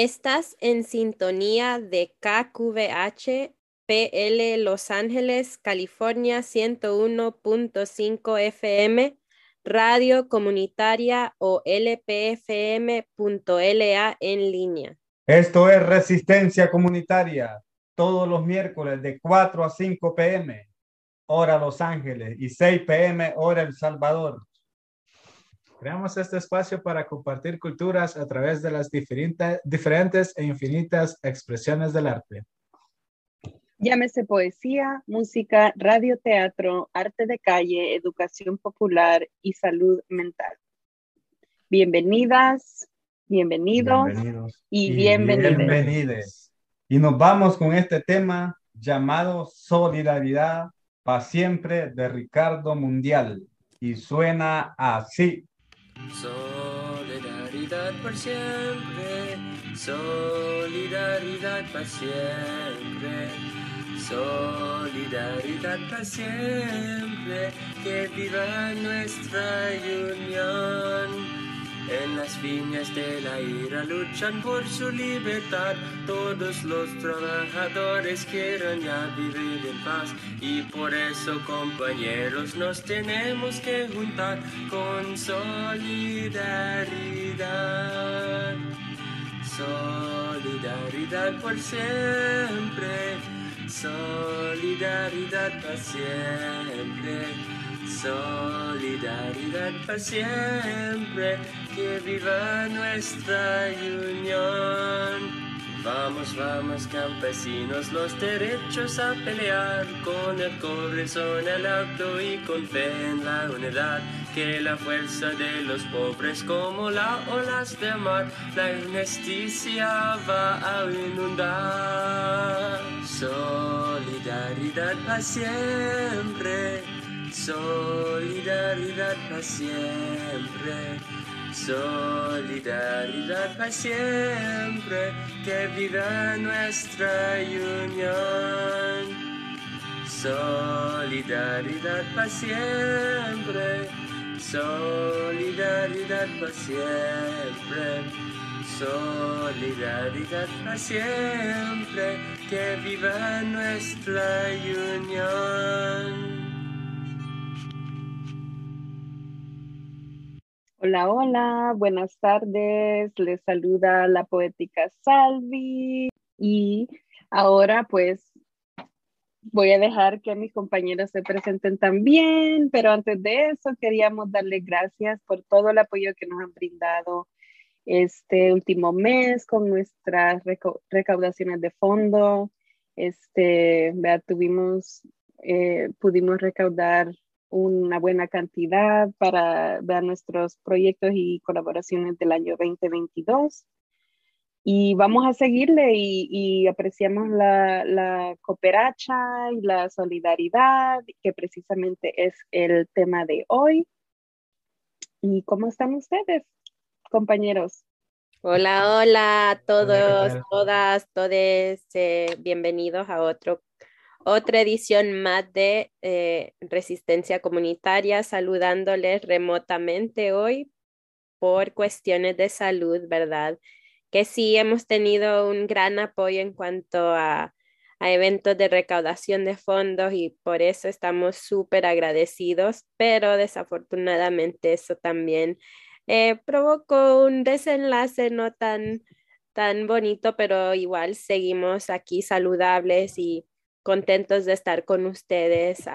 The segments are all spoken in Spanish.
Estás en sintonía de KQVH PL Los Ángeles, California 101.5 FM, radio comunitaria o lpfm.la en línea. Esto es Resistencia Comunitaria, todos los miércoles de 4 a 5 pm, hora Los Ángeles, y 6 pm, hora El Salvador. Creamos este espacio para compartir culturas a través de las diferentes, diferentes e infinitas expresiones del arte. Llámese poesía, música, radioteatro, arte de calle, educación popular y salud mental. Bienvenidas, bienvenidos, y, bienvenidos. Y nos vamos con este tema llamado Solidaridad para siempre de Ricardo Mundial. Y suena así. Solidaridad por siempre, solidaridad para siempre. Solidaridad para siempre, que viva nuestra unión. En las viñas de la ira luchan por su libertad. Todos los trabajadores quieren ya vivir en paz. Y por eso, compañeros, nos tenemos que juntar con solidaridad. Solidaridad por siempre Solidaridad para siempre. Solidaridad para siempre. Que viva nuestra unión. Vamos, vamos campesinos, los derechos a pelear con el corazón al alto y con fe en la unidad, que la fuerza de los pobres como las olas de mar, la injusticia va a inundar. Solidaridad para siempre, solidaridad para siempre. Solidaridad para siempre, que viva nuestra unión. Solidaridad para siempre, solidaridad para siempre. Solidaridad para siempre, que viva nuestra unión. Hola, hola, buenas tardes. Les saluda la poética Salvi y ahora pues voy a dejar que mis compañeros se presenten también, pero antes de eso queríamos darles gracias por todo el apoyo que nos han brindado este último mes con nuestras recaudaciones de fondo. Este, vea, tuvimos, eh, pudimos recaudar una buena cantidad para ver nuestros proyectos y colaboraciones del año 2022. Y vamos a seguirle y, apreciamos la, la, cooperacha y la solidaridad, que precisamente es el tema de hoy. ¿Y cómo están ustedes, compañeros? Hola, hola a todos, todas, todos, eh, bienvenidos a otro otra edición más de eh, Resistencia Comunitaria, saludándoles remotamente hoy por cuestiones de salud, ¿verdad? Que sí hemos tenido un gran apoyo en cuanto a, a eventos de recaudación de fondos y por eso estamos súper agradecidos, pero desafortunadamente eso también eh, provocó un desenlace no tan, tan bonito, pero igual seguimos aquí saludables y contentos de estar con ustedes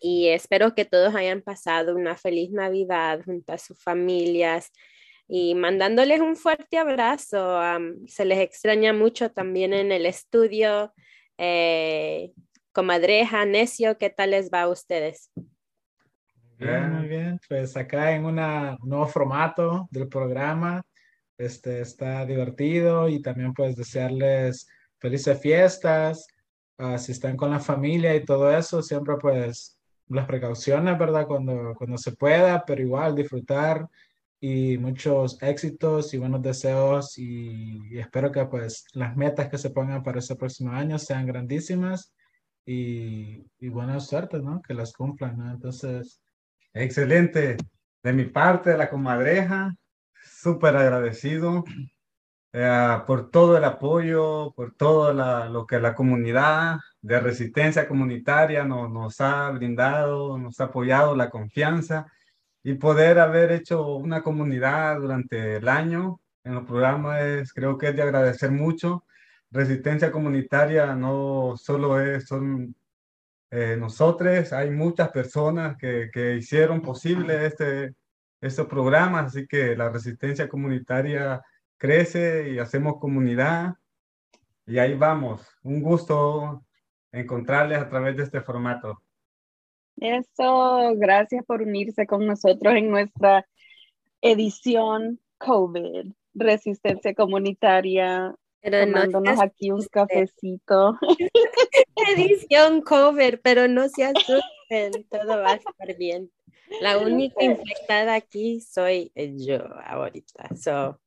y espero que todos hayan pasado una feliz Navidad junto a sus familias y mandándoles un fuerte abrazo. se les extraña mucho también en el estudio. Eh, comadreja, Necio, ¿qué tal les va a ustedes? Bien, muy bien. Pues acá en un nuevo formato del programa. Este está divertido y también pues desearles felices fiestas, Ah, si están con la familia y todo eso, siempre pues las precauciones, ¿verdad? Cuando, cuando se pueda, pero igual disfrutar y muchos éxitos y buenos deseos y, espero que pues las metas que se pongan para ese próximo año sean grandísimas y, y buena suerte, ¿no? Que las cumplan, ¿no? Entonces... Excelente. De mi parte, de la comadreja, súper agradecido eh, por todo el apoyo, por todo lo que la comunidad de resistencia comunitaria nos, nos ha brindado, nos ha apoyado la confianza y poder haber hecho una comunidad durante el año en los programas creo que es de agradecer mucho. Resistencia comunitaria no solo es, son eh, nosotros, hay muchas personas que, que hicieron posible este, estos programas, así que la resistencia comunitaria crece y hacemos comunidad y ahí vamos. Un gusto encontrarles a través de este formato. Eso, gracias por unirse con nosotros en nuestra edición COVID, Resistencia Comunitaria, pero tomándonos aquí un cafecito. Edición COVID, pero no se asusten, todo va a estar bien. La única infectada aquí soy yo ahorita. So,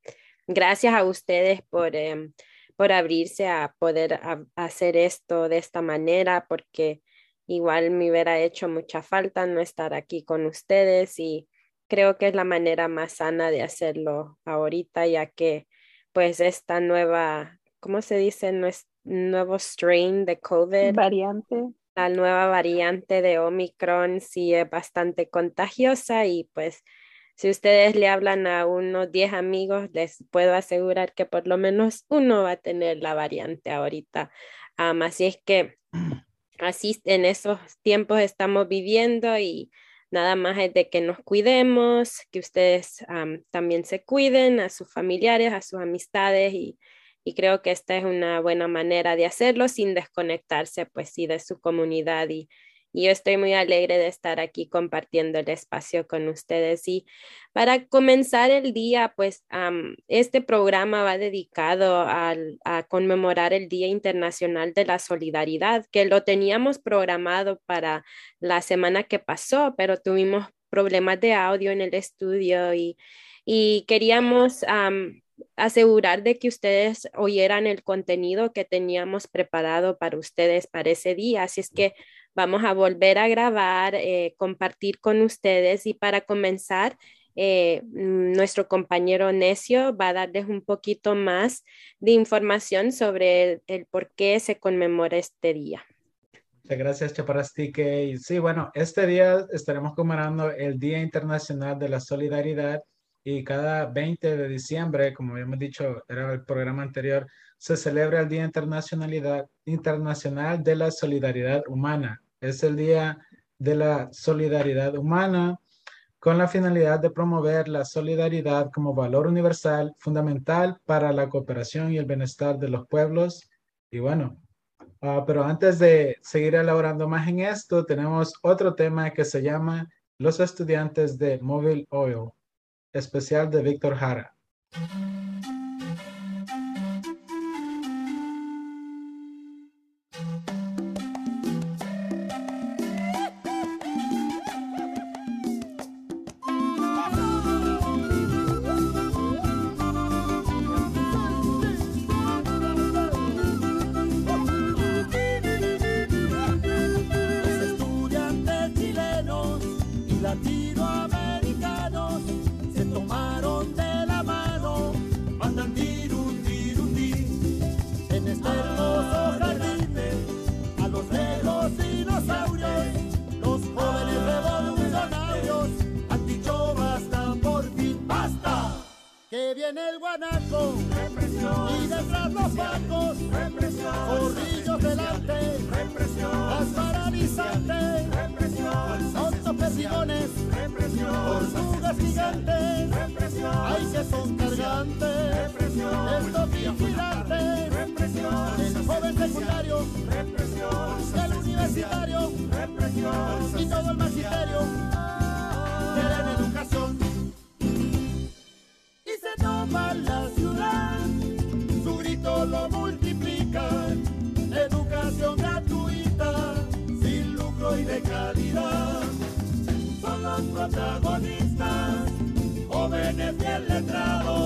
gracias a ustedes por, em, por abrirse a poder hacer esto de esta manera, porque igual me hubiera hecho mucha falta no estar aquí con ustedes y creo que es la manera más sana de hacerlo ahorita, ya que pues esta nueva, ¿cómo se dice? nuevo strain de COVID. Variante. La nueva variante de Omicron sí es bastante contagiosa y pues si ustedes le hablan a unos 10 amigos, les puedo asegurar que por lo menos uno va a tener la variante ahorita. así es que así en esos tiempos estamos viviendo y nada más es de que nos cuidemos, que ustedes también se cuiden a sus familiares, a sus amistades y, y, creo que esta es una buena manera de hacerlo sin desconectarse pues sí de su comunidad y, y yo estoy muy alegre de estar aquí compartiendo el espacio con ustedes. Y para comenzar el día, pues este programa va dedicado a conmemorar el Día Internacional de la Solidaridad, que lo teníamos programado para la semana que pasó, pero tuvimos problemas de audio en el estudio y, y queríamos asegurar de que ustedes oyeran el contenido que teníamos preparado para ustedes para ese día. Así es que vamos a volver a grabar, eh, compartir con ustedes y para comenzar, eh, nuestro compañero Necio va a darles un poquito más de información sobre el, por qué se conmemora este día. Muchas gracias, Chaparastique. Y sí, bueno, este día estaremos conmemorando el Día Internacional de la Solidaridad y cada 20 de diciembre, como habíamos dicho, era el programa anterior, se celebra el Día Internacionalidad, Internacional de la Solidaridad Humana es el Día de la Solidaridad Humana con la finalidad de promover la solidaridad como valor universal fundamental para la cooperación y el bienestar de los pueblos. Y bueno, ah, pero antes de seguir elaborando más en esto, tenemos otro tema que se llama Los estudiantes de Mobile Oil, especial de Víctor Jara. vienes bien letrado.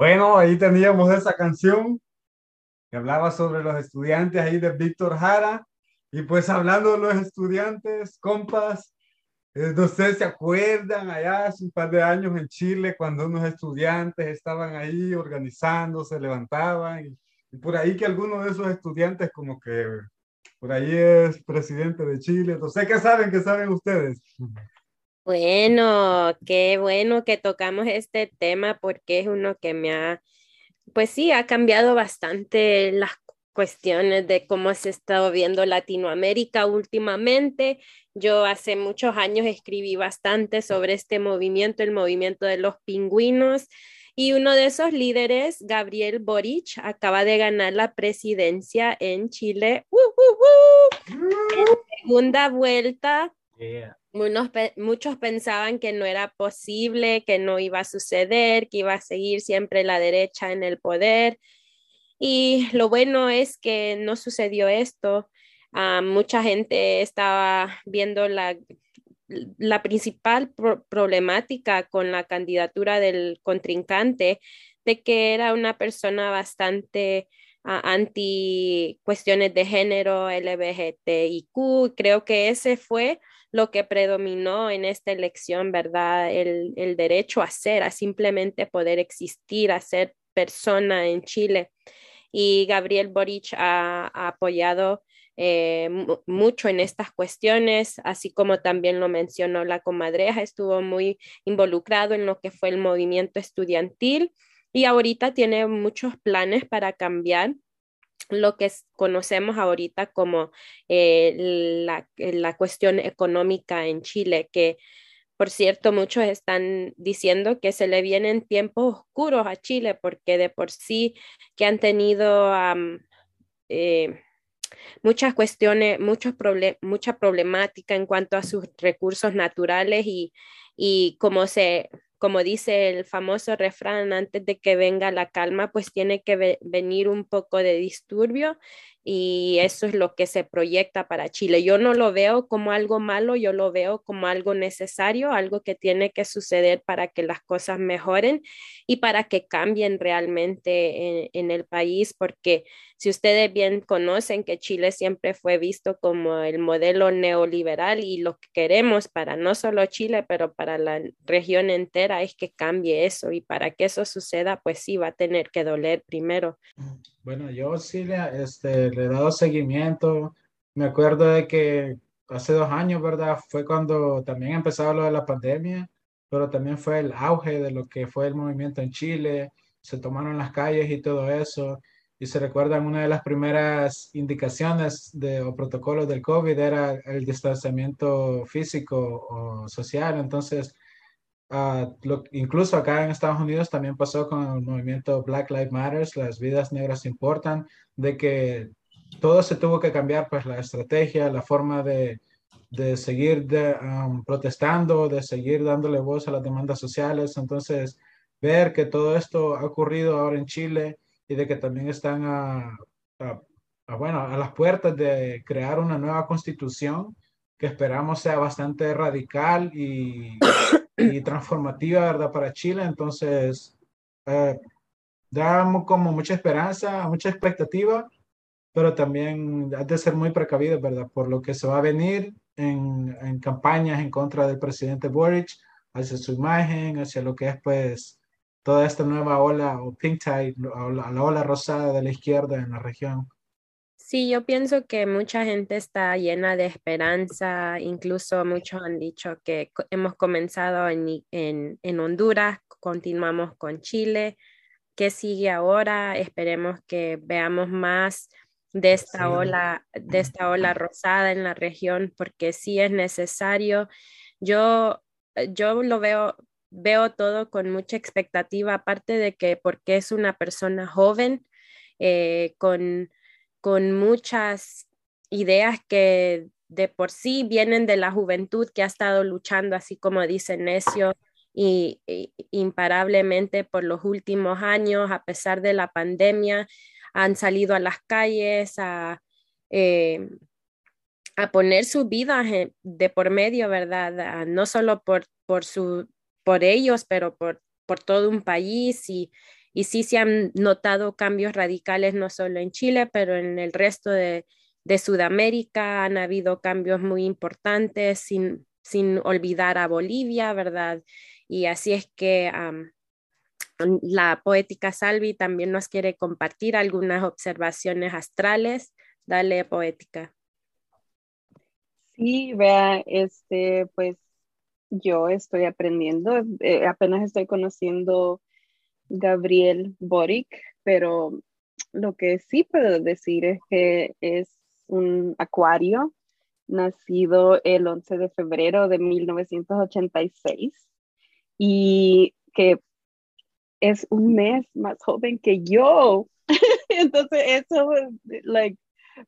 Bueno, ahí teníamos esa canción que hablaba sobre los estudiantes ahí de Víctor Jara. Y pues hablando de los estudiantes, compas, eh, no sé se acuerdan allá hace un par de años en Chile cuando unos estudiantes estaban ahí organizando, se levantaban y, y por ahí que alguno de esos estudiantes como que por ahí es presidente de Chile. No sé qué saben, qué saben ustedes. Bueno, qué bueno que tocamos este tema porque es uno que me ha, pues sí, ha cambiado bastante las cuestiones de cómo se ha estado viendo Latinoamérica últimamente. Yo hace muchos años escribí bastante sobre este movimiento, el movimiento de los pingüinos. Y uno de esos líderes, Gabriel Boric, acaba de ganar la presidencia en Chile. ¡Uh, uh, uh! En segunda vuelta. Yeah. Unos muchos pensaban que no era posible, que no iba a suceder, que iba a seguir siempre la derecha en el poder. Y lo bueno es que no sucedió esto. Uh, mucha gente estaba viendo la, la principal pro problemática con la candidatura del contrincante, de que era una persona bastante uh, anti cuestiones de género, LGBTIQ. Creo que ese fue lo que predominó en esta elección, ¿verdad? El, el derecho a ser, a simplemente poder existir, a ser persona en Chile. Y Gabriel Boric ha, apoyado eh, mucho en estas cuestiones, así como también lo mencionó la comadreja, estuvo muy involucrado en lo que fue el movimiento estudiantil y ahorita tiene muchos planes para cambiar lo que conocemos ahorita como eh, la, la, cuestión económica en Chile, que por cierto muchos están diciendo que se le vienen tiempos oscuros a Chile porque de por sí que han tenido eh, muchas cuestiones, muchos problem mucha problemática en cuanto a sus recursos naturales y, y cómo se como dice el famoso refrán, antes de que venga la calma, pues tiene que venir un poco de disturbio y eso es lo que se proyecta para Chile. Yo no lo veo como algo malo, yo lo veo como algo necesario, algo que tiene que suceder para que las cosas mejoren y para que cambien realmente en, el país, porque si ustedes bien conocen que Chile siempre fue visto como el modelo neoliberal y lo que queremos para no solo Chile, pero para la región entera es que cambie eso y para que eso suceda, pues sí va a tener que doler primero. Bueno, yo sí le, este, le he dado seguimiento. Me acuerdo de que hace dos años, ¿verdad? Fue cuando también empezaba lo de la pandemia, pero también fue el auge de lo que fue el movimiento en Chile. Se tomaron las calles y todo eso y se recuerdan una de las primeras indicaciones de, o protocolos del COVID era el distanciamiento físico o social. Entonces, uh, lo, incluso acá en Estados Unidos también pasó con el movimiento Black Lives Matter, las vidas negras importan, de que todo se tuvo que cambiar, pues la estrategia, la forma de, de seguir de, um, protestando, de seguir dándole voz a las demandas sociales. Entonces, ver que todo esto ha ocurrido ahora en Chile y de que también están a, a, a, bueno, a las puertas de crear una nueva constitución que esperamos sea bastante radical y, y transformativa, ¿verdad? Para Chile. Entonces, eh, da como mucha esperanza, mucha expectativa, pero también hay de ser muy precavido, ¿verdad? Por lo que se va a venir en, en campañas en contra del presidente Boric, hacia su imagen, hacia lo que es, pues, toda esta nueva ola o pink tide, la ola rosada de la izquierda en la región. Sí, yo pienso que mucha gente está llena de esperanza, incluso muchos han dicho que hemos comenzado en, en, en Honduras, continuamos con Chile, ¿qué sigue ahora? Esperemos que veamos más de esta ola, de esta ola rosada en la región, porque sí es necesario. Yo, yo lo veo, veo todo con mucha expectativa, aparte de que porque es una persona joven, eh, con, con muchas ideas que de por sí vienen de la juventud que ha estado luchando, así como dice Necio, y, imparablemente por los últimos años, a pesar de la pandemia, han salido a las calles a, eh, a poner su vida de por medio, ¿verdad? no solo por, por, su, por ellos, pero por, por todo un país y, y sí se han notado cambios radicales no solo en Chile, pero en el resto de, de Sudamérica han habido cambios muy importantes sin, sin olvidar a Bolivia, ¿verdad? Y así es que la poética Salvi también nos quiere compartir algunas observaciones astrales. Dale, poética. Sí, vea, este, pues yo estoy aprendiendo, eh, apenas estoy conociendo Gabriel Boric, pero lo que sí puedo decir es que es un acuario nacido el 11 de febrero de 1986 y que es un mes más joven que yo. Entonces eso like,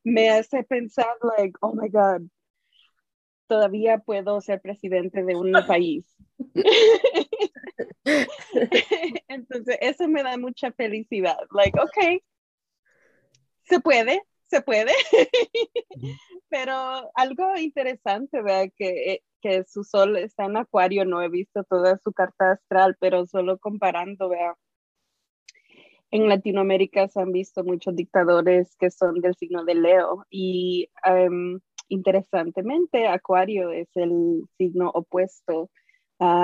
me hace pensar like, oh my God, todavía puedo ser presidente de un país. Entonces eso me da mucha felicidad. Like, ok, se puede, se puede. Pero algo interesante, vea, que, que su sol está en acuario, no he visto toda su carta astral, pero solo comparando, vea, en Latinoamérica se han visto muchos dictadores que son del signo de Leo y um, interesantemente Acuario es el signo opuesto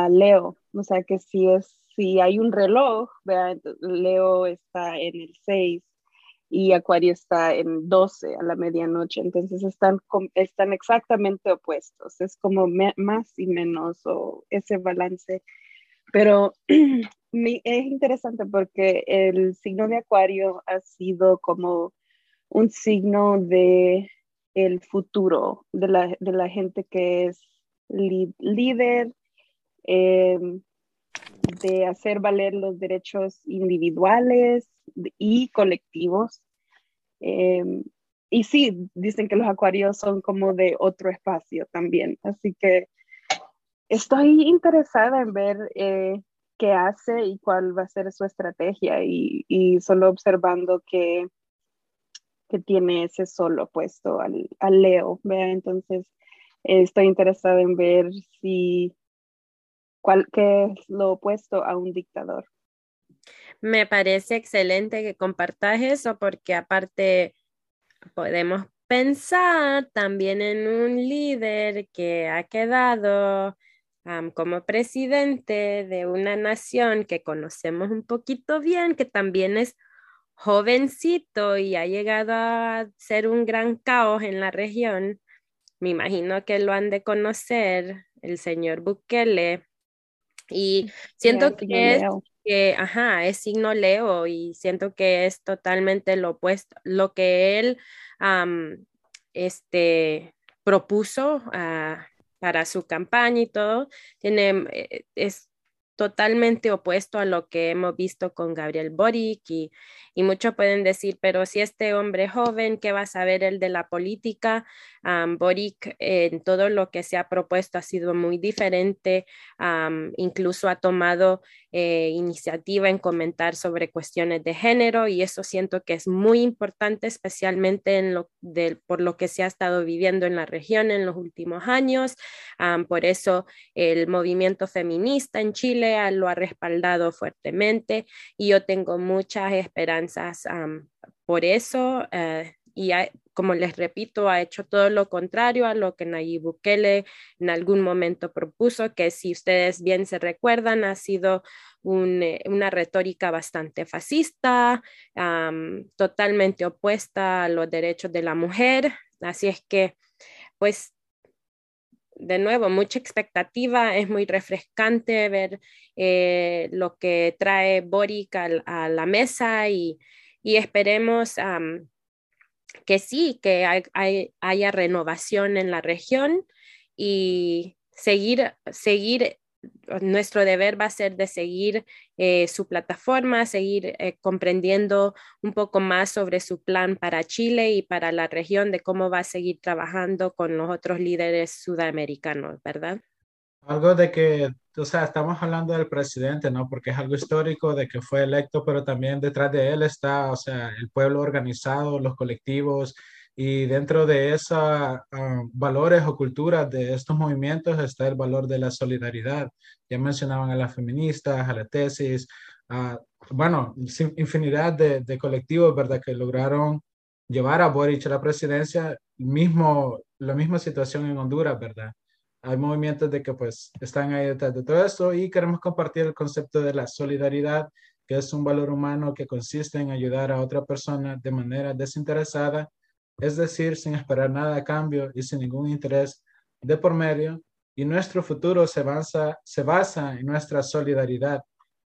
Leo, o sea que si es si hay un reloj, vea, Leo está en el 6 y Acuario está en 12 a la medianoche, entonces están, están exactamente opuestos, es como más y menos o ese balance. Pero es interesante porque el signo de Acuario ha sido como un signo de el futuro de la, de la gente que es líder, em, de hacer valer los derechos individuales y colectivos. Em, y sí, dicen que los acuarios son como de otro espacio también. Así que estoy interesada en ver eh, qué hace y cuál va a ser su estrategia y, y solo observando que, que tiene ese solo puesto al, al Leo. ¿vea? Entonces, estoy interesada en ver si cuál qué es lo opuesto a un dictador. Me parece excelente que compartas eso porque aparte podemos pensar también en un líder que ha quedado como presidente de una nación que conocemos un poquito bien, que también es jovencito y ha llegado a ser un gran caos en la región. Me imagino que lo han de conocer el señor Bukele. Y siento que es que, ajá, es signo Leo y siento que es totalmente lo opuesto, lo que él este, propuso ah, para su campaña y todo, tiene, eh, es totalmente opuesto a lo que hemos visto con Gabriel Boric y, muchos pueden decir, pero si este hombre joven, ¿qué va a saber él de la política? Boric en todo lo que se ha propuesto ha sido muy diferente, incluso ha tomado eh, iniciativa en comentar sobre cuestiones de género y eso siento que es muy importante, especialmente por lo que se ha estado viviendo en la región en los últimos años. por eso el movimiento feminista en Chile lo ha respaldado fuertemente y yo tengo muchas esperanzas por eso. Eh, y como les repito, ha hecho todo lo contrario a lo que Nayib Bukele en algún momento propuso, que si ustedes bien se recuerdan, ha sido eh, una retórica bastante fascista, totalmente opuesta a los derechos de la mujer. Así es que, pues, de nuevo, mucha expectativa, es muy refrescante ver eh, lo que trae Boric a, la mesa y, esperemos que sí, que haya renovación en la región y seguir, seguir, nuestro deber va a ser de seguir eh, su plataforma, seguir eh, comprendiendo un poco más sobre su plan para Chile y para la región, de cómo va a seguir trabajando con los otros líderes sudamericanos, ¿verdad? Algo de que, o sea, estamos hablando del presidente, ¿no? Porque es algo histórico de que fue electo, pero también detrás de él está, o sea, el pueblo organizado, los colectivos, y dentro de esos ah, valores o culturas de estos movimientos está el valor de la solidaridad. Ya mencionaban a las feministas, a la tesis, a, bueno, infinidad de, de colectivos, ¿verdad? Que lograron llevar a Boric a la presidencia, mismo, la misma situación en Honduras, ¿verdad? hay movimientos de que pues están ahí detrás de todo esto y queremos compartir el concepto de la solidaridad, que es un valor humano que consiste en ayudar a otra persona de manera desinteresada, es decir, sin esperar nada a cambio y sin ningún interés de por medio. Y nuestro futuro se basa, en nuestra solidaridad.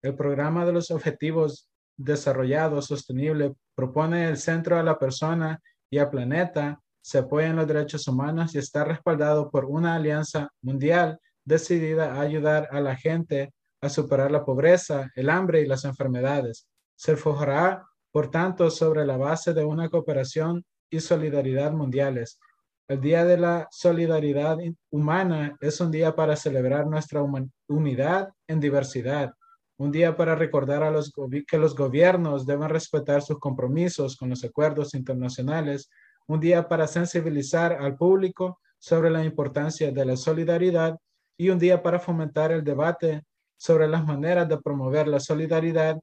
El programa de los objetivos desarrollados sostenible propone el centro a la persona y al planeta se apoya en los derechos humanos y está respaldado por una alianza mundial decidida a ayudar a la gente a superar la pobreza, el hambre y las enfermedades. Se forjará, por tanto, sobre la base de una cooperación y solidaridad mundiales. El Día de la Solidaridad Humana es un día para celebrar nuestra unidad en diversidad, un día para recordar a los que los gobiernos deben respetar sus compromisos con los acuerdos internacionales un día para sensibilizar al público sobre la importancia de la solidaridad y un día para fomentar el debate sobre las maneras de promover la solidaridad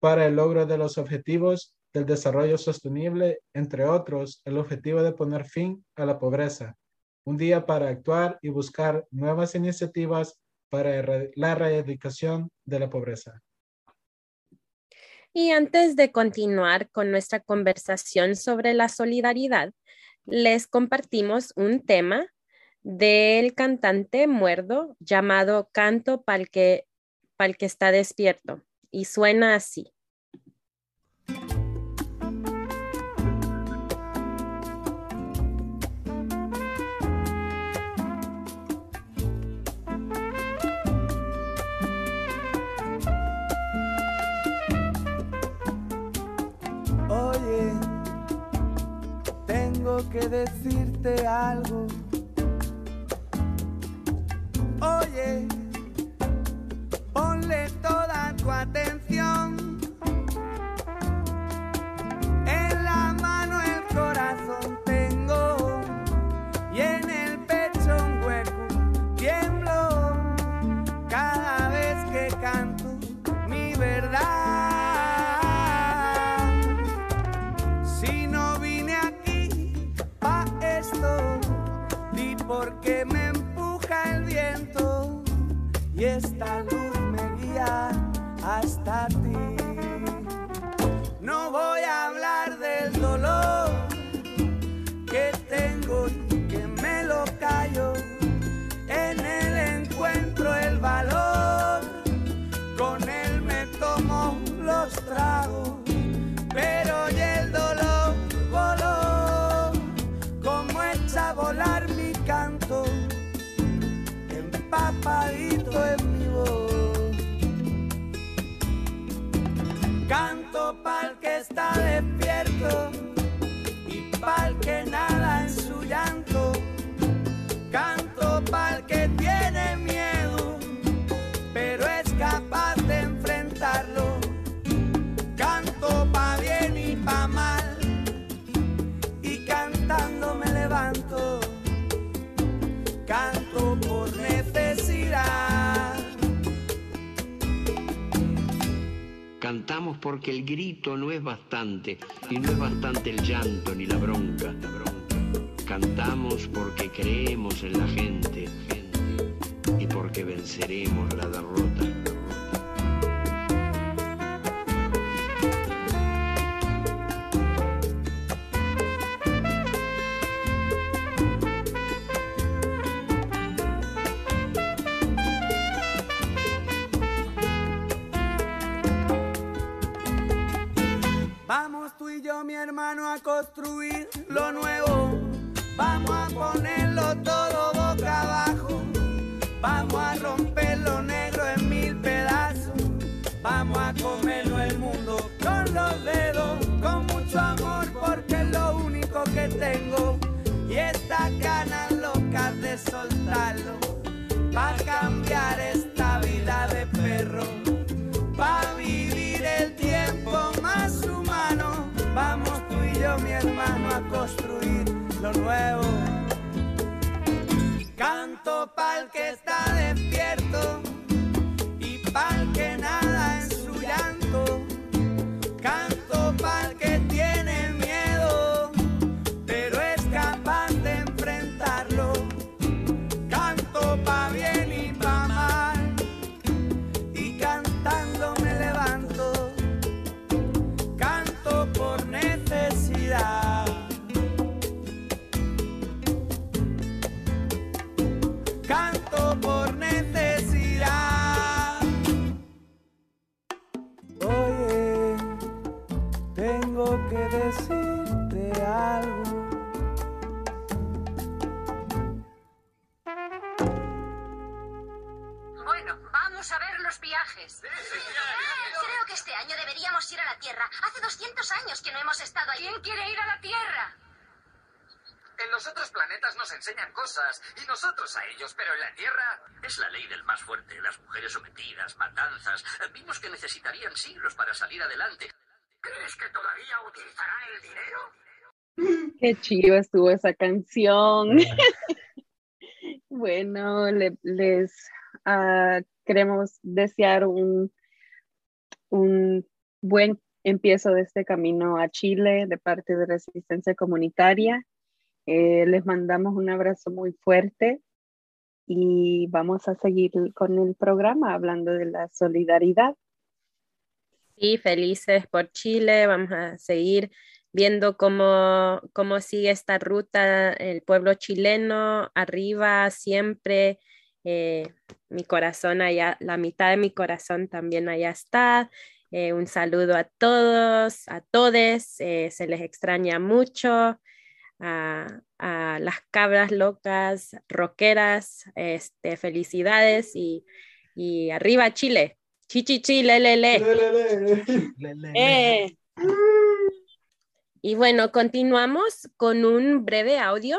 para el logro de los objetivos del desarrollo sostenible, entre otros, el objetivo de poner fin a la pobreza. Un día para actuar y buscar nuevas iniciativas para la erradicación de la pobreza. Y antes de continuar con nuestra conversación sobre la solidaridad, les compartimos un tema del cantante muerdo llamado Canto Pal que, Pal que está despierto y suena así. Que decirte algo. Oye, ponle toda tu atención. Esta luz me guía hasta ti. Cantamos porque el grito no es bastante, y no es bastante el llanto ni la bronca. Cantamos porque creemos en la gente, y porque venceremos la derrota. La Tierra. Hace 200 años que no hemos estado allí. ¿Quién quiere ir a la Tierra? En los otros planetas nos enseñan cosas y nosotros a ellos, pero en la Tierra es la ley del más fuerte. Las mujeres sometidas, matanzas. Vimos que necesitarían siglos para salir adelante. ¿Crees que todavía utilizarán el dinero? Qué chido estuvo esa canción. bueno, le- les ah, queremos desear un, un buen empiezo de este camino a Chile de parte de Resistencia Comunitaria. Eh, les mandamos un abrazo muy fuerte y vamos a seguir con el programa hablando de la solidaridad. Sí, felices por Chile. Vamos a seguir viendo cómo, cómo sigue esta ruta el pueblo chileno, arriba siempre. eh, mi corazón allá, la mitad de mi corazón también allá está. Eh, un saludo a todos, a todes. eh, se les extraña mucho. A, a las cabras locas, rockeras, este, felicidades y, y arriba Chile. Chichi, chile, lele. Eh. Y bueno, continuamos con un breve audio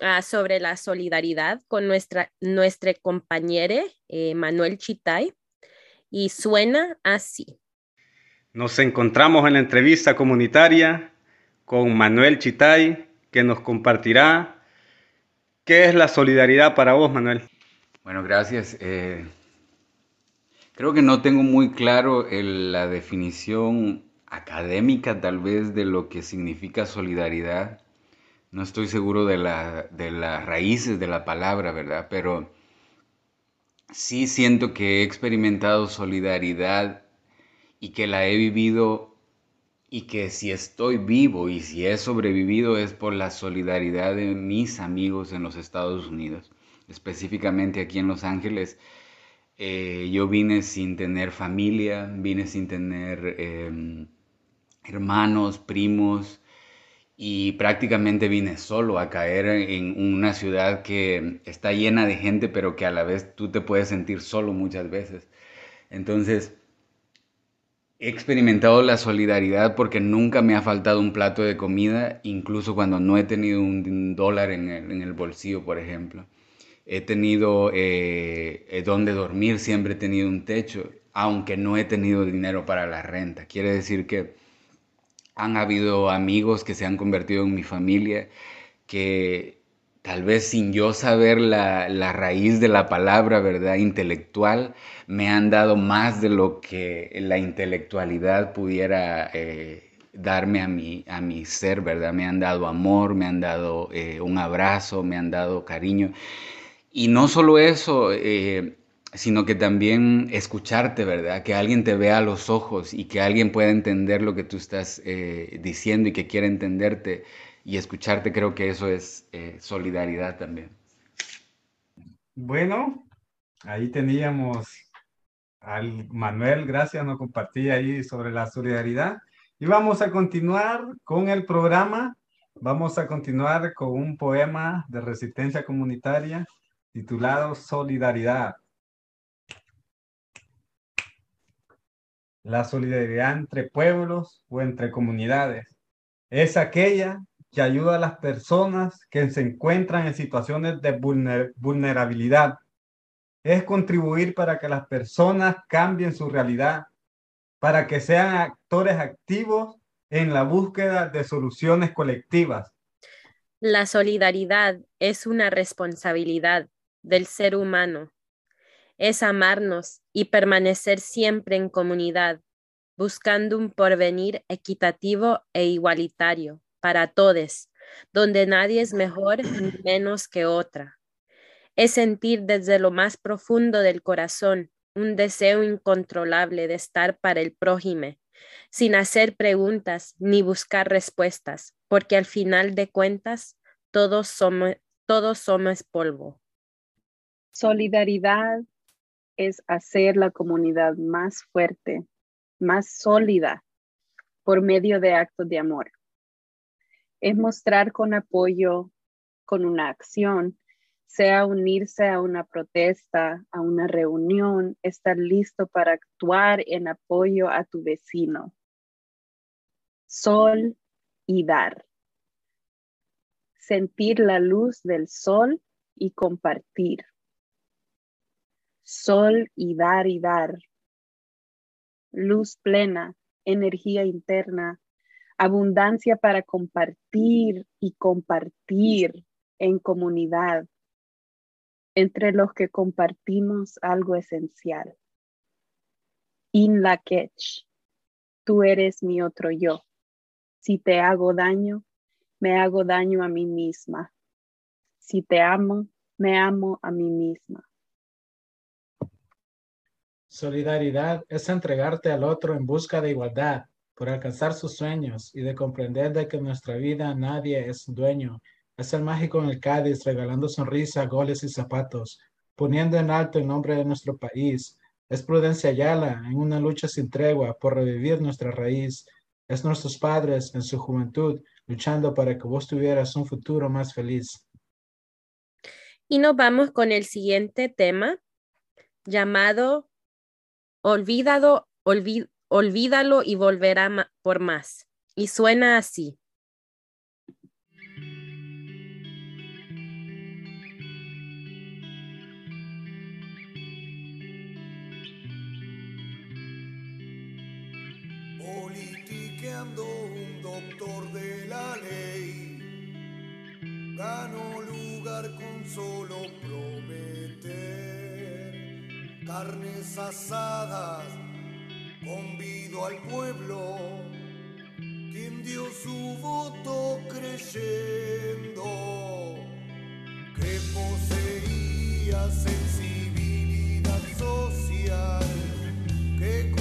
ah, sobre la solidaridad con nuestra, nuestra compañera eh, Manuel Chitay y suena así. Nos encontramos en la entrevista comunitaria con Manuel Chitay, que nos compartirá qué es la solidaridad para vos, Manuel. Bueno, gracias. Eh, creo que no tengo muy claro el- la definición académica tal vez de lo que significa solidaridad. No estoy seguro de las raíces de la palabra, ¿verdad? Pero sí siento que he experimentado solidaridad y que la he vivido y que si estoy vivo y si he sobrevivido es por la solidaridad de mis amigos en los Estados Unidos, específicamente aquí en Los Ángeles. Eh, yo vine sin tener familia, vine sin tener em, hermanos, primos y prácticamente vine solo a caer en una ciudad que está llena de gente, pero que a la vez tú te puedes sentir solo muchas veces. Entonces, He experimentado la solidaridad porque nunca me ha faltado un plato de comida, incluso cuando no he tenido un dólar en el, en el bolsillo, por ejemplo. He tenido eh, eh, donde dormir, siempre he tenido un techo, aunque no he tenido dinero para la renta. Quiere decir que han habido amigos que se han convertido en mi familia, que tal vez sin yo saber la, la, raíz de la palabra, ¿verdad? Intelectual, me han dado más de lo que la intelectualidad pudiera eh, darme a mi, a mi ser, ¿verdad? Me han dado amor, me han dado eh, un abrazo, me han dado cariño. Y no solo eso, eh, sino que también escucharte, ¿verdad? Que alguien te vea a los ojos y que alguien pueda entender lo que tú estás diciendo y que quiera entenderte y escucharte, creo que eso es solidaridad también. Bueno, ahí teníamos al Manuel, gracias, nos compartía ahí sobre la solidaridad. Y vamos a continuar con el programa. Vamos a continuar con un poema de resistencia comunitaria titulado Solidaridad. La solidaridad entre pueblos o entre comunidades es aquella que ayuda a las personas que se encuentran en situaciones de vulnerabilidad. Es contribuir para que las personas cambien su realidad para que sean actores activos en la búsqueda de soluciones colectivas. La solidaridad es una responsabilidad del ser humano. Es amarnos y permanecer siempre en comunidad, buscando un porvenir equitativo e igualitario para todos, donde nadie es mejor ni menos que otra. Es sentir desde lo más profundo del corazón un deseo incontrolable de estar para el prójime, sin hacer preguntas ni buscar respuestas, porque al final de cuentas todos somos, todos somos polvo. Solidaridad es hacer la comunidad más fuerte, más sólida por medio de actos de amor. Es mostrar con apoyo, con una acción, sea unirse a una protesta, a una reunión, estar listo para actuar en apoyo a tu vecino. Sol y dar. Sentir la luz del sol y compartir. Sol y dar y dar. Luz plena, energía interna, abundancia para compartir y compartir en comunidad entre los que compartimos algo esencial. In la catch, tú eres mi otro yo. Si te hago daño, me hago daño a mí misma. Si te amo, me amo a mí misma. Solidaridad es entregarte al otro en busca de igualdad, por alcanzar sus sueños y de comprender de que en nuestra vida nadie es dueño es el mágico en el Cádiz regalando sonrisas, goles y zapatos, poniendo en alto el nombre de nuestro país. Es Prudencia Ayala en una lucha sin tregua por revivir nuestra raíz. Es nuestros padres en su juventud luchando para que vos tuvieras un futuro más feliz. Y nos vamos con el siguiente tema llamado Olvídalo, olvídalo y volverá por más. Y suena así. un doctor de la ley. Gano lugar con solo prometer carnes asadas. Convido al pueblo, quien dio su voto creyendo que poseía sensibilidad social. Que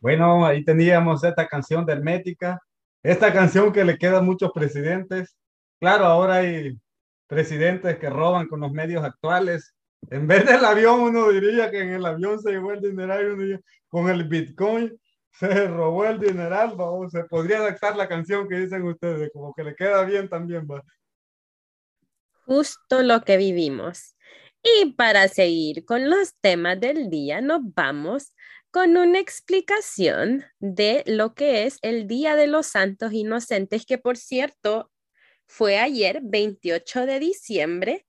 Bueno, ahí teníamos esta canción de Hermética, esta canción que le queda a muchos presidentes. Claro, ahora hay presidentes que roban con los medios actuales. En vez del avión, uno diría que en el avión se llevó el dineral uno diría, con el Bitcoin se robó el dineral. Vamos, se podría adaptar la canción que dicen ustedes, como que le queda bien también. ¿va? Justo lo que vivimos. Y para seguir con los temas del día, nos vamos con una explicación de lo que es el Día de los Santos Inocentes, que por cierto fue ayer, 28 de diciembre.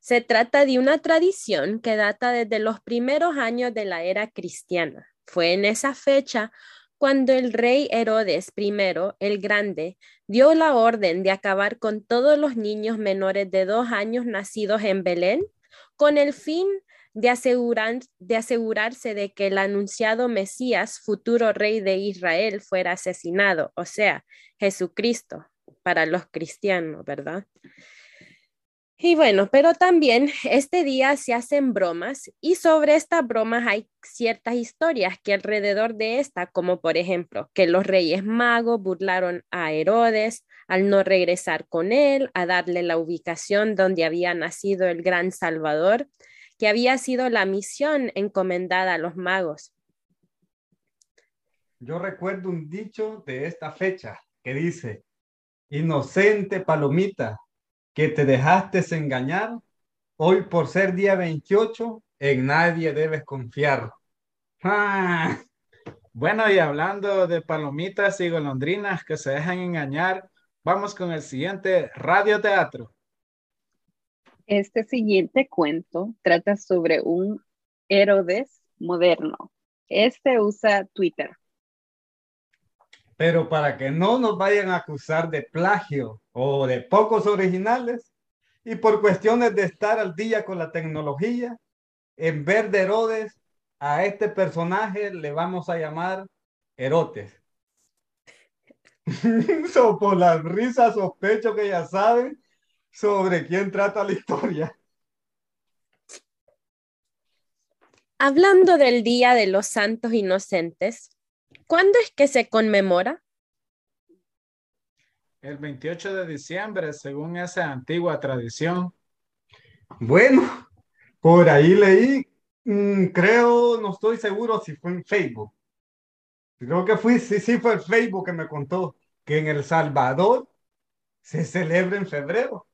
Se trata de una tradición que data desde los primeros años de la era cristiana. Fue en esa fecha cuando el rey Herodes I el Grande dio la orden de acabar con todos los niños menores de dos años nacidos en Belén con el fin de, asegurar, de asegurarse de que el anunciado Mesías, futuro rey de Israel, fuera asesinado, o sea, Jesucristo para los cristianos, ¿verdad? Y bueno, pero también este día se hacen bromas y sobre estas bromas hay ciertas historias que alrededor de esta, como por ejemplo, que los reyes magos burlaron a Herodes al no regresar con él, a darle la ubicación donde había nacido el gran Salvador, que había sido la misión encomendada a los magos. Yo recuerdo un dicho de esta fecha que dice, inocente palomita, que te dejaste engañar, hoy por ser día 28, en nadie debes confiar. Ah. Bueno, y hablando de palomitas y golondrinas que se dejan engañar, vamos con el siguiente radioteatro. Este siguiente cuento trata sobre un Herodes moderno. Este usa Twitter. Pero para que no nos vayan a acusar de plagio o de pocos originales, y por cuestiones de estar al día con la tecnología, en vez de Herodes, a este personaje le vamos a llamar Herotes. por las risas sospecho que ya saben sobre quién trata la historia. Hablando del Día de los Santos Inocentes, ¿cuándo es que se conmemora? El 28 de diciembre, según esa antigua tradición. Bueno, por ahí leí, mm, creo, no estoy seguro si fue en Facebook. Creo que fue, sí, sí fue el Facebook que me contó que en El Salvador se celebra en febrero.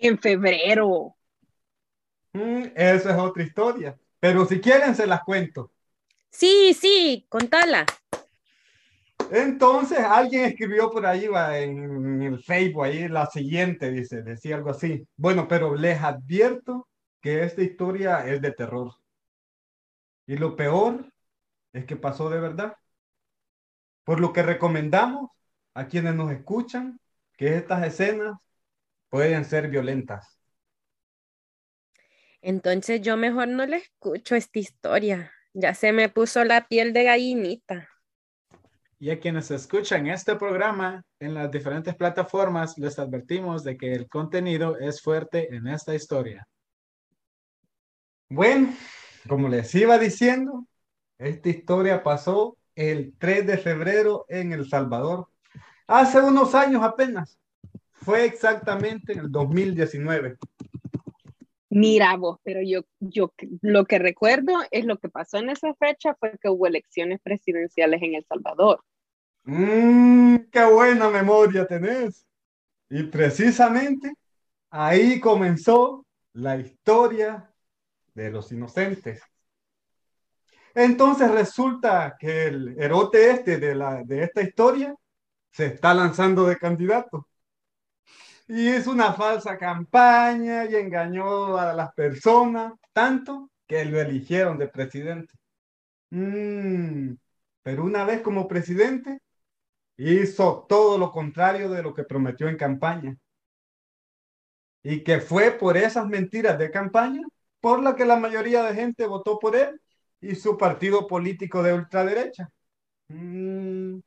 En febrero. Mm, esa es otra historia. Pero si quieren, se las cuento. Sí, sí, contala. Entonces alguien escribió por ahí va, en el Facebook, ahí la siguiente, dice, decía algo así. Bueno, pero les advierto que esta historia es de terror. Y lo peor es que pasó de verdad. Por lo que recomendamos a quienes nos escuchan que estas escenas pueden ser violentas. Entonces yo mejor no le escucho esta historia. Ya se me puso la piel de gallinita. Y a quienes escuchan este programa en las diferentes plataformas, les advertimos de que el contenido es fuerte en esta historia. Bueno, como les iba diciendo, esta historia pasó el 3 de febrero en El Salvador, hace unos años apenas. Fue exactamente en el 2019. Mira vos, pero yo, yo lo que recuerdo es lo que pasó en esa fecha fue que hubo elecciones presidenciales en El Salvador. Mmm, qué buena memoria tenés. Y precisamente ahí comenzó la historia de los inocentes. Entonces resulta que el erote este de, la, de esta historia se está lanzando de candidato y es una falsa campaña y engañó a las personas tanto que lo eligieron de presidente. Mm, pero una vez como presidente, hizo todo lo contrario de lo que prometió en campaña. Y que fue por esas mentiras de campaña por la que la mayoría de gente votó por él y su partido político de ultraderecha. Mm,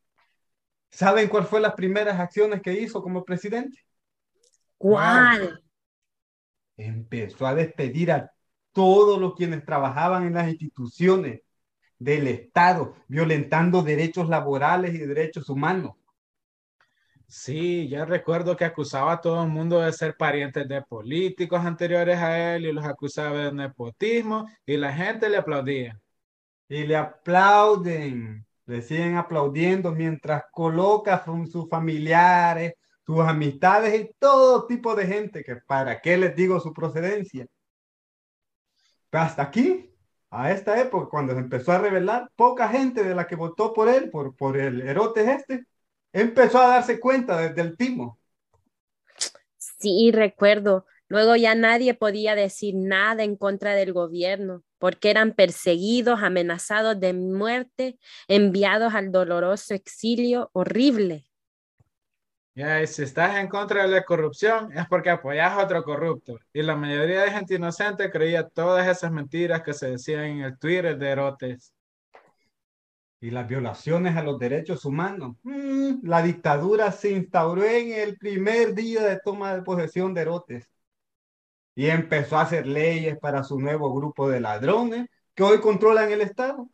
¿Saben cuál fue las primeras acciones que hizo como presidente? ¿Cuál? Empezó a despedir a todos los quienes trabajaban en las instituciones del Estado, violentando derechos laborales y derechos humanos. Sí, ya recuerdo que acusaba a todo el mundo de ser parientes de políticos anteriores a él y los acusaba de nepotismo y la gente le aplaudía. Y le aplauden, le siguen aplaudiendo mientras coloca con sus familiares, sus amistades y todo tipo de gente que para qué les digo su procedencia. Pero hasta aquí, a esta época, cuando se empezó a revelar, poca gente de la que votó por él, por, por el Herotes este, empezó a darse cuenta desde el timo. Sí, recuerdo. Luego ya nadie podía decir nada en contra del gobierno, porque eran perseguidos, amenazados de muerte, enviados al doloroso exilio horrible. Y si estás en contra de la corrupción es porque apoyas a otro corrupto. Y la mayoría de gente inocente creía todas esas mentiras que se decían en el Twitter de Herotes. Y las violaciones a los derechos humanos. Mm, la dictadura se instauró en el primer día de toma de posesión de Herotes. Y empezó a hacer leyes para su nuevo grupo de ladrones que hoy controlan el Estado.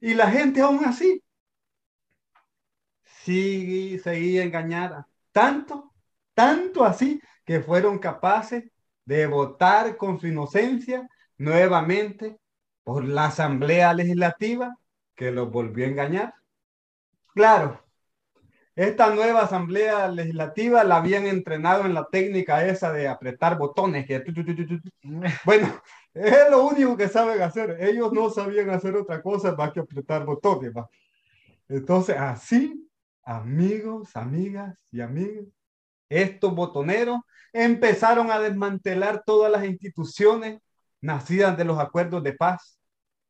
Y la gente aún así sigue, seguía engañada. Tanto, tanto así que fueron capaces de votar con su inocencia nuevamente por la Asamblea Legislativa que los volvió a engañar. Claro, esta nueva Asamblea Legislativa la habían entrenado en la técnica esa de apretar botones. Que... Bueno, es lo único que saben hacer. Ellos no sabían hacer otra cosa más que apretar botones. Entonces, así amigos, amigas y amigos, estos botoneros empezaron a desmantelar todas las instituciones nacidas de los acuerdos de paz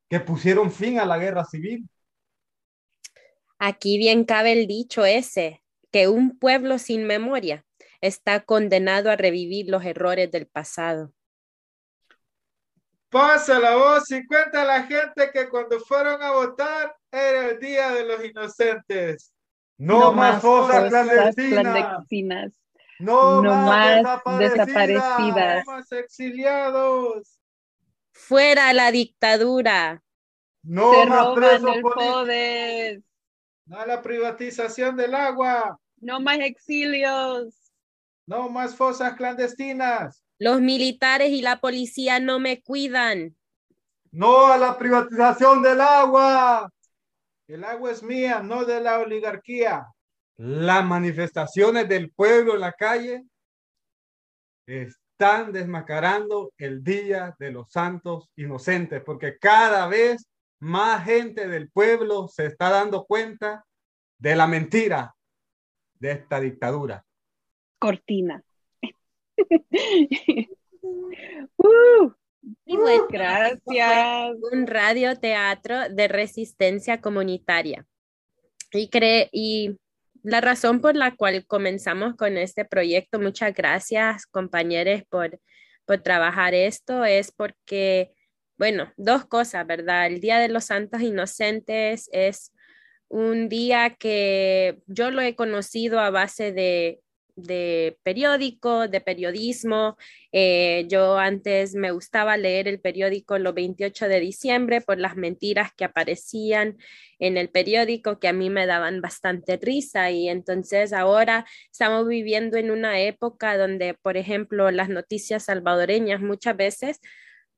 que pusieron fin a la guerra civil. Aquí bien cabe el dicho ese, que un pueblo sin memoria está condenado a revivir los errores del pasado. Pasa la voz y cuenta a la gente que cuando fueron a votar era el Día de los Inocentes. No, más fosas clandestinas. No, más, desaparecidas. No más exiliados. Fuera la dictadura. No Se más roban el poder. No la privatización del agua. No más exilios. No más fosas clandestinas. Los militares y la policía no me cuidan. No a la privatización del agua. El agua es mía, no de la oligarquía. Las manifestaciones del pueblo en la calle están desmacarando el Día de los Santos Inocentes, porque cada vez más gente del pueblo se está dando cuenta de la mentira de esta dictadura. Cortina. uh, bueno, gracias. Un radioteatro de resistencia comunitaria. Y, cree, y la razón por la cual comenzamos con este proyecto, muchas gracias compañeros por, por trabajar esto, es porque, bueno, dos cosas, ¿verdad? El Día de los Santos Inocentes es un día que yo lo he conocido a base de de periódico, de periodismo. Eh, yo antes me gustaba leer el periódico los 28 de diciembre por las mentiras que aparecían en el periódico que a mí me daban bastante risa y entonces ahora estamos viviendo en una época donde, por ejemplo, las noticias salvadoreñas muchas veces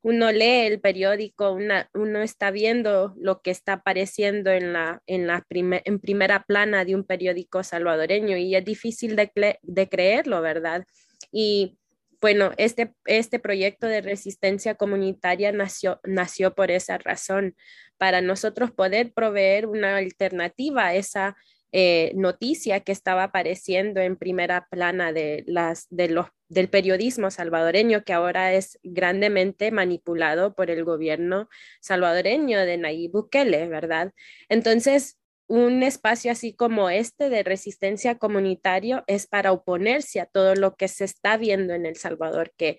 uno lee el periódico, uno está viendo lo que está apareciendo en, la, en, la en primera plana de un periódico salvadoreño y es difícil de, de creerlo, ¿verdad? Y bueno, este, este proyecto de resistencia comunitaria nació, nació por esa razón, para nosotros poder proveer una alternativa a esa eh, noticia que estaba apareciendo en primera plana de las, de los, del periodismo salvadoreño, que ahora es grandemente manipulado por el gobierno salvadoreño de Nayib Bukele, ¿verdad? Entonces, un espacio así como este de resistencia comunitario es para oponerse a todo lo que se está viendo en El Salvador, que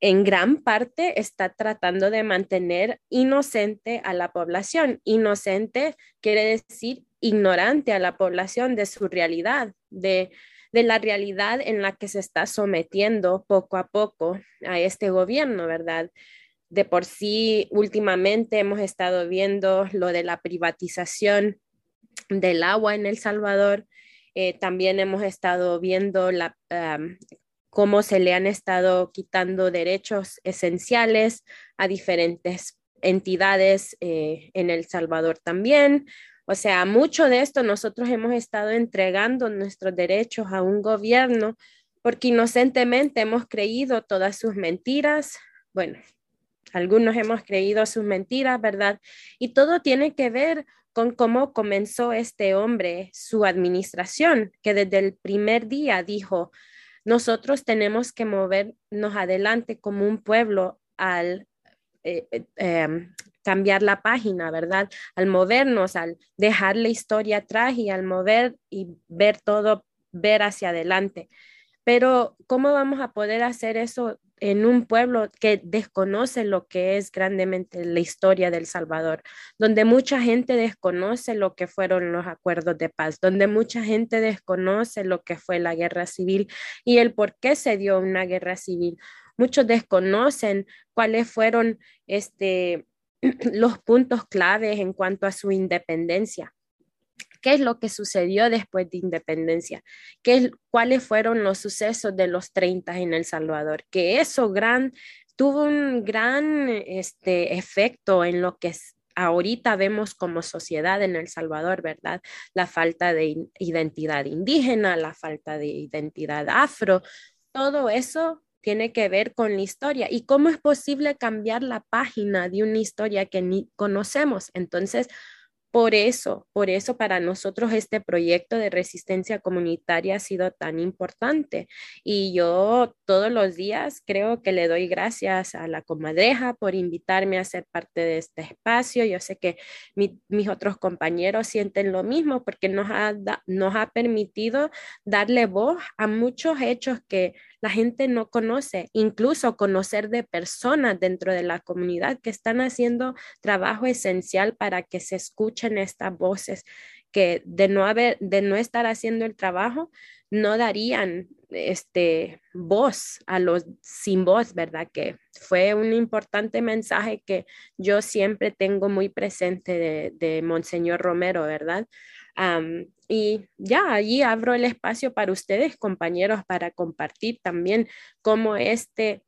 en gran parte está tratando de mantener inocente a la población. Inocente quiere decir ignorante a la población de su realidad, de, la realidad en la que se está sometiendo poco a poco a este gobierno, ¿verdad? De por sí, últimamente hemos estado viendo lo de la privatización del agua en El Salvador. Eh, también hemos estado viendo cómo se le han estado quitando derechos esenciales a diferentes entidades eh, en El Salvador también. O sea, mucho de esto nosotros hemos estado entregando nuestros derechos a un gobierno porque inocentemente hemos creído todas sus mentiras. Bueno, algunos hemos creído sus mentiras, ¿verdad? Y todo tiene que ver con cómo comenzó este hombre su administración, que desde el primer día dijo, nosotros tenemos que movernos adelante como un pueblo al eh, eh, em, cambiar la página, ¿verdad? Al movernos, al dejar la historia atrás y al mover y ver todo, ver hacia adelante. Pero ¿cómo vamos a poder hacer eso en un pueblo que desconoce lo que es grandemente la historia del Salvador, donde mucha gente desconoce lo que fueron los acuerdos de paz, donde mucha gente desconoce lo que fue la guerra civil y el por qué se dio una guerra civil. Muchos desconocen cuáles fueron este, los puntos claves en cuanto a su independencia. Qué es lo que sucedió después de independencia, qué, cuáles fueron los sucesos de los 30 en El Salvador, que eso gran, tuvo un gran este, efecto en lo que ahorita vemos como sociedad en El Salvador, ¿verdad? La falta de identidad indígena, la falta de identidad afro, todo eso tiene que ver con la historia y cómo es posible cambiar la página de una historia que ni conocemos. Entonces, por eso, por eso para nosotros este proyecto de resistencia comunitaria ha sido tan importante. Y yo todos los días creo que le doy gracias a la comadreja por invitarme a ser parte de este espacio. Yo sé que mis otros compañeros sienten lo mismo porque nos ha, nos ha permitido darle voz a muchos hechos que la gente no conoce, incluso conocer de personas dentro de la comunidad que están haciendo trabajo esencial para que se escuchen estas voces que de no haber de no estar haciendo el trabajo no darían este voz a los sin voz, ¿verdad? Que fue un importante mensaje que yo siempre tengo muy presente de, de Monseñor Romero, ¿verdad? Y ya allí abro el espacio para ustedes, compañeros, para compartir también cómo este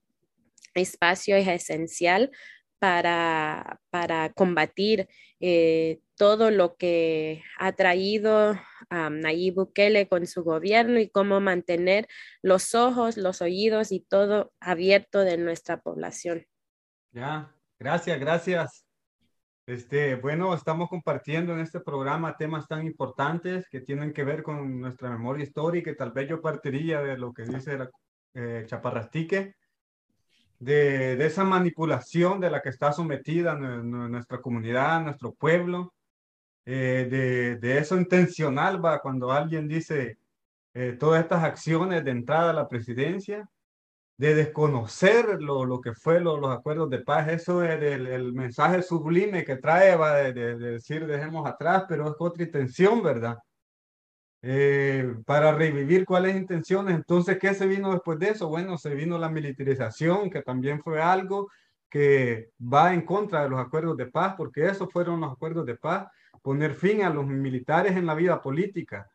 espacio es esencial para, para combatir eh, todo lo que ha traído a Nayib Bukele con su gobierno y cómo mantener los ojos, los oídos y todo abierto de nuestra población. Ya, gracias, gracias. Este, bueno, estamos compartiendo en este programa temas tan importantes que tienen que ver con nuestra memoria histórica tal vez yo partiría de lo que dice la, eh, Chaparrastique, de, de, esa manipulación de la que está sometida nuestra comunidad, nuestro pueblo, eh, de, de, eso intencional, va, cuando alguien dice eh, todas estas acciones de entrada a la presidencia, de desconocer lo, lo que fue los acuerdos de paz. Eso es el, el mensaje sublime que trae, va de, de, decir dejemos atrás, pero es otra intención, ¿verdad? Eh, para revivir cuáles intenciones. Entonces, ¿qué se vino después de eso? Bueno, se vino la militarización, que también fue algo que va en contra de los acuerdos de paz, porque esos fueron los acuerdos de paz, poner fin a los militares en la vida política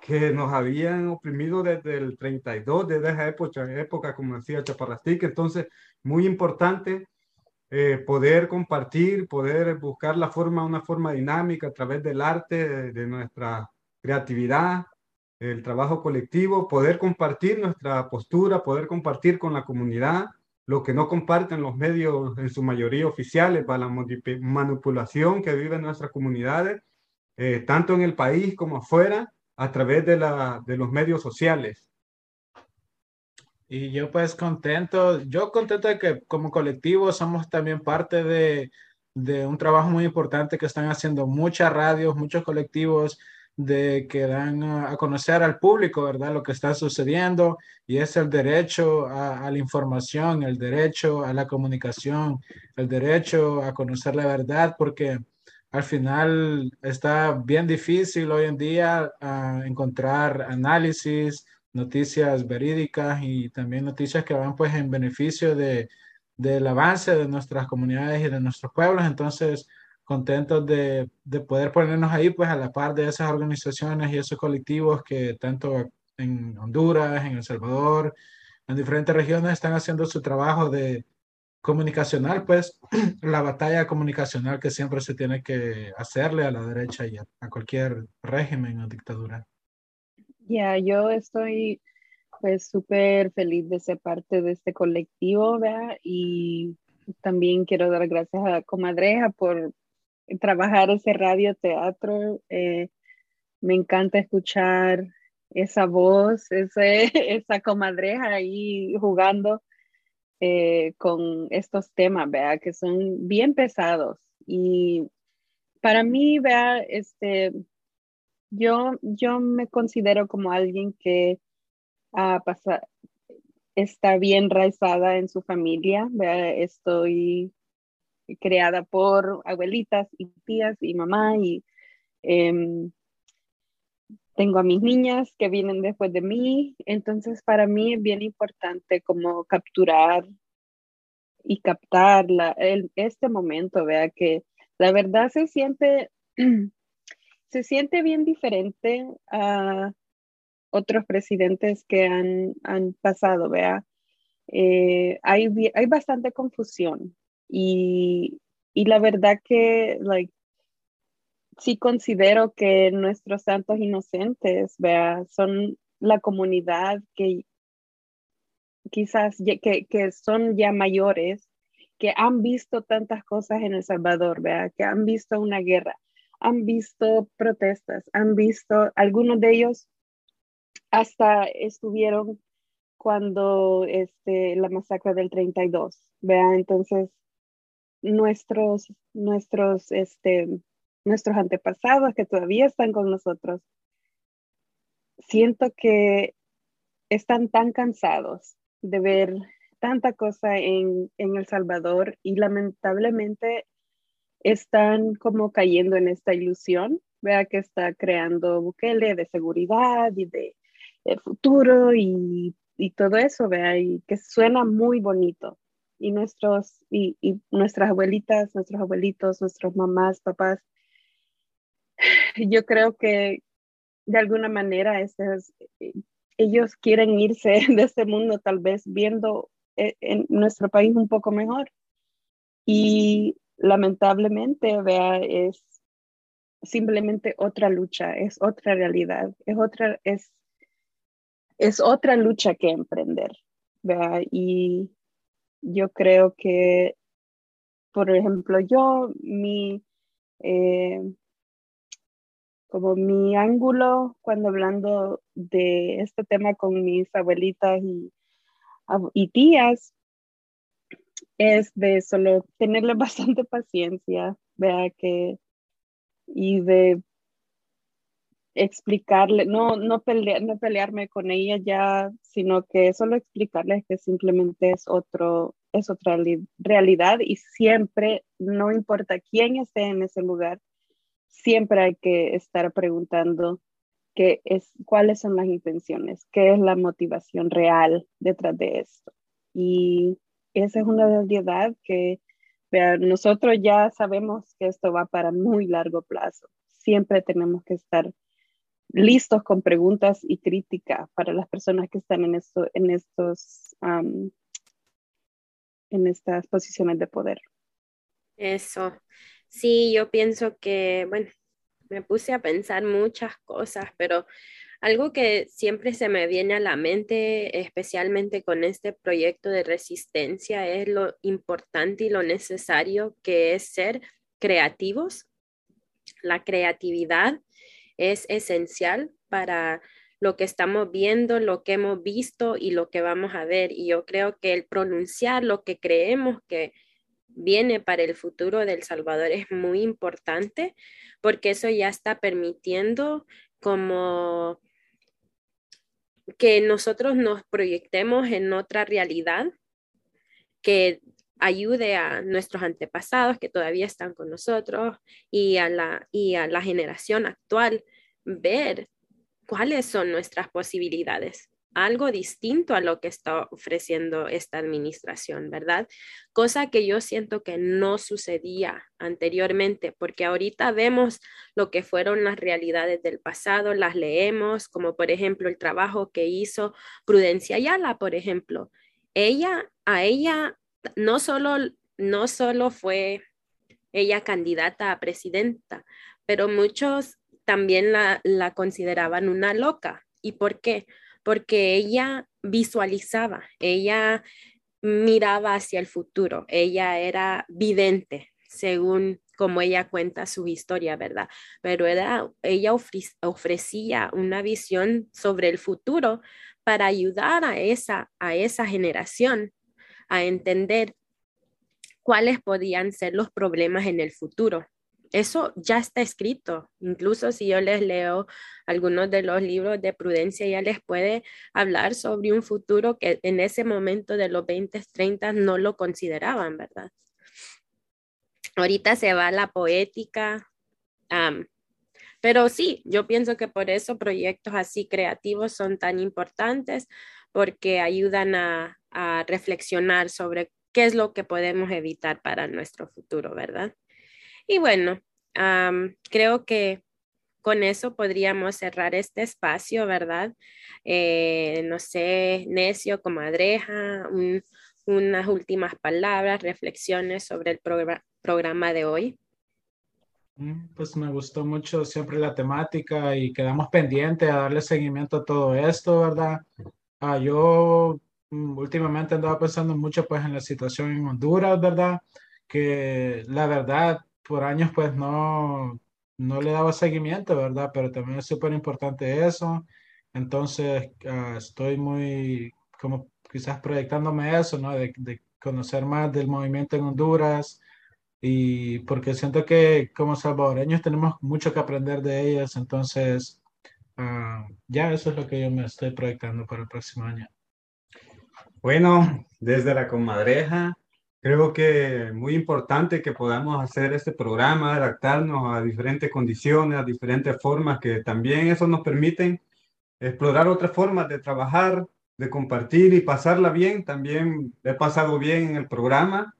que nos habían oprimido desde el 32, desde esa época, época como decía Chaparrastique. Entonces, muy importante eh, poder compartir, poder buscar la forma, una forma dinámica a través del arte, de, nuestra creatividad, el trabajo colectivo, poder compartir nuestra postura, poder compartir con la comunidad lo que no comparten los medios en su mayoría oficiales para la manipulación que viven nuestras comunidades, eh, tanto en el país como afuera a través de, la, de los medios sociales. Y yo pues contento, yo contento de que como colectivo somos también parte de, de un trabajo muy importante que están haciendo muchas radios, muchos colectivos de que dan a, conocer al público, ¿verdad? Lo que está sucediendo y es el derecho a, la información, el derecho a la comunicación, el derecho a conocer la verdad, porque al final está bien difícil hoy en día ah, encontrar análisis, noticias verídicas y también noticias que van pues en beneficio de, del avance de nuestras comunidades y de nuestros pueblos. Entonces, contentos de, de, poder ponernos ahí pues a la par de esas organizaciones y esos colectivos que tanto en Honduras, en El Salvador, en diferentes regiones están haciendo su trabajo de comunicacional, pues la batalla comunicacional que siempre se tiene que hacerle a la derecha y a, cualquier régimen o dictadura. Ya, yo estoy pues súper feliz de ser parte de este colectivo, ¿verdad? Y también quiero dar gracias a Comadreja por trabajar ese radio teatro. Eh, me encanta escuchar esa voz, ese, esa comadreja ahí jugando eh, con estos temas, vea, que son bien pesados. Y para mí, vea, este, yo, yo me considero como alguien que ha pasado, está bien raizada en su familia, vea, estoy creada por abuelitas y tías y mamá y em, tengo a mis niñas que vienen después de mí, entonces para mí es bien importante como capturar y captar este momento, vea que la verdad se siente, se siente bien diferente a otros presidentes que han, han pasado, vea. Eh, hay, hay bastante confusión y, y la verdad que, like, sí considero que nuestros santos inocentes, vea, son la comunidad que quizás que, que, son ya mayores, que han visto tantas cosas en El Salvador, vea, que han visto una guerra, han visto protestas, han visto, algunos de ellos hasta estuvieron cuando este, la masacre del 32, vea, entonces nuestros, nuestros, este, nuestros antepasados que todavía están con nosotros, siento que están tan cansados de ver tanta cosa en, en El Salvador y lamentablemente están como cayendo en esta ilusión, vea que está creando Bukele de seguridad y de, de futuro y, y, todo eso, vea, y que suena muy bonito, y, nuestros, y, nuestras abuelitas, nuestros abuelitos, nuestros mamás, papás, yo creo que de alguna manera ellos quieren irse de este mundo tal vez viendo eh, en nuestro país un poco mejor. Y lamentablemente, vea, es simplemente otra lucha, es otra realidad, es otra, es, es otra lucha que emprender, vea, y yo creo que, por ejemplo, yo, mi, eh, como mi ángulo cuando hablando de este tema con mis abuelitas y, tías, es de solo tenerle bastante paciencia, vea que, y de explicarle, no, no, no pelearme con ella ya, sino que solo explicarles que simplemente es otro, es otra realidad y siempre, no importa quién esté en ese lugar, siempre hay que estar preguntando qué es, cuáles son las intenciones, qué es la motivación real detrás de esto. Y esa es una realidad que nosotros ya sabemos que esto va para muy largo plazo. Siempre tenemos que estar listos con preguntas y crítica para las personas que están en, esto, en, estos, en estas posiciones de poder. Eso. Sí, yo pienso que, bueno, me puse a pensar muchas cosas, pero algo que siempre se me viene a la mente, especialmente con este proyecto de resistencia, es lo importante y lo necesario que es ser creativos. La creatividad es esencial para lo que estamos viendo, lo que hemos visto y lo que vamos a ver. Y yo creo que el pronunciar lo que creemos que viene para el futuro del Salvador es muy importante porque eso ya está permitiendo como que nosotros nos proyectemos en otra realidad que ayude a nuestros antepasados que todavía están con nosotros y a la, y a la generación actual ver cuáles son nuestras posibilidades algo distinto a lo que está ofreciendo esta administración, ¿verdad? Cosa que yo siento que no sucedía anteriormente, porque ahorita vemos lo que fueron las realidades del pasado, las leemos, como por ejemplo el trabajo que hizo Prudencia Ayala, por ejemplo. Ella, a ella, no solo, no solo fue ella candidata a presidenta, pero muchos también la, la consideraban una loca. ¿Y por qué? Porque ella visualizaba, ella miraba hacia el futuro, ella era vidente, según como ella cuenta su historia, ¿verdad? Pero ella ofrecía una visión sobre el futuro para ayudar a esa, a esa generación a entender cuáles podían ser los problemas en el futuro eso ya está escrito. Incluso si yo les leo algunos de los libros de prudencia, ya les puede hablar sobre un futuro que en ese momento de los 20, 30 no lo consideraban, ¿verdad? Ahorita se va la poética. pero sí, yo pienso que por eso proyectos así creativos son tan importantes porque ayudan a, a reflexionar sobre qué es lo que podemos evitar para nuestro futuro, ¿verdad? Y bueno, creo que con eso podríamos cerrar este espacio, ¿verdad? Eh, no sé, necio, comadreja, unas últimas palabras, reflexiones sobre el programa de hoy. Mm, pues me gustó mucho siempre la temática y quedamos pendientes a darle seguimiento a todo esto, ¿verdad? Ah, yo mm, últimamente andaba pensando mucho pues en la situación en Honduras, ¿verdad? Que la verdad por años pues no, no le daba seguimiento, ¿verdad? Pero también es súper importante eso. Entonces ah, estoy muy como quizás proyectándome eso, ¿no? De, conocer más del movimiento en Honduras y porque siento que como salvadoreños tenemos mucho que aprender de ellas, entonces ah, ya eso es lo que yo me estoy proyectando para el próximo año. Bueno, desde la comadreja Creo que muy importante que podamos hacer este programa, adaptarnos a diferentes condiciones, a diferentes formas, que también eso nos permiten explorar otras formas de trabajar, de compartir y pasarla bien. También he pasado bien en el programa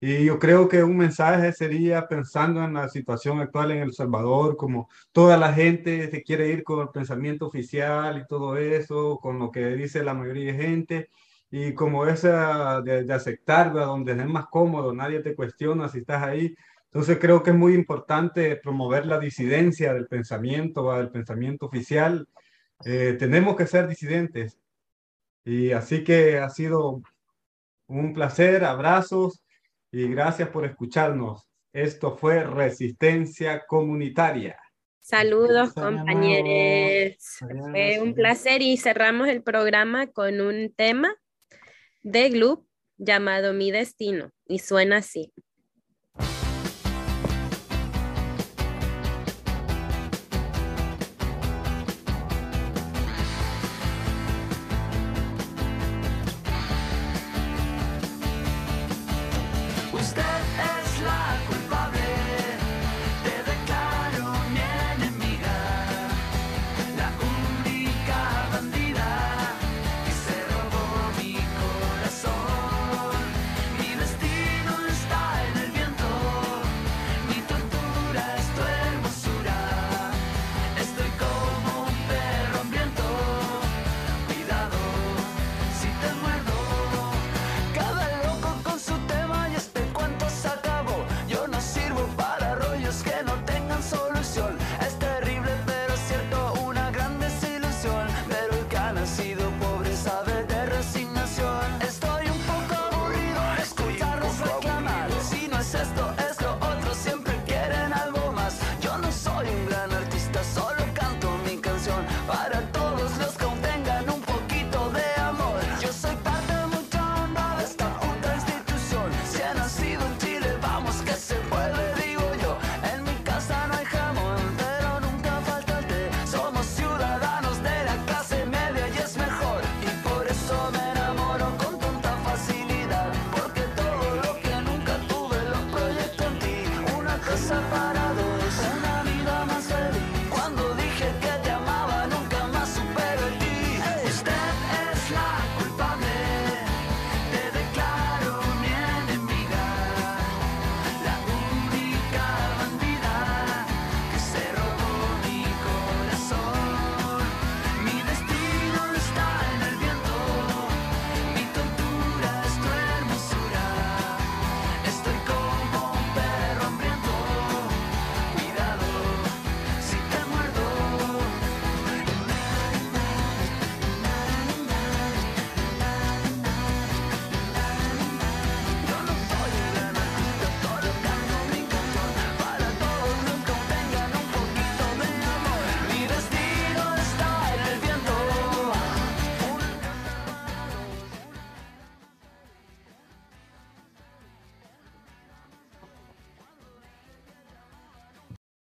y yo creo que un mensaje sería pensando en la situación actual en El Salvador, como toda la gente se quiere ir con el pensamiento oficial y todo eso, con lo que dice la mayoría de gente y como esa de, aceptar, donde es más cómodo, nadie te cuestiona si estás ahí. Entonces creo que es muy importante promover la disidencia del pensamiento, del pensamiento oficial. Eh, tenemos que ser disidentes. Y así que ha sido un placer, abrazos y gracias por escucharnos. Esto fue Resistencia Comunitaria. Saludos, compañeros. Fue un placer y cerramos el programa con un tema de Gloop llamado Mi Destino y suena así.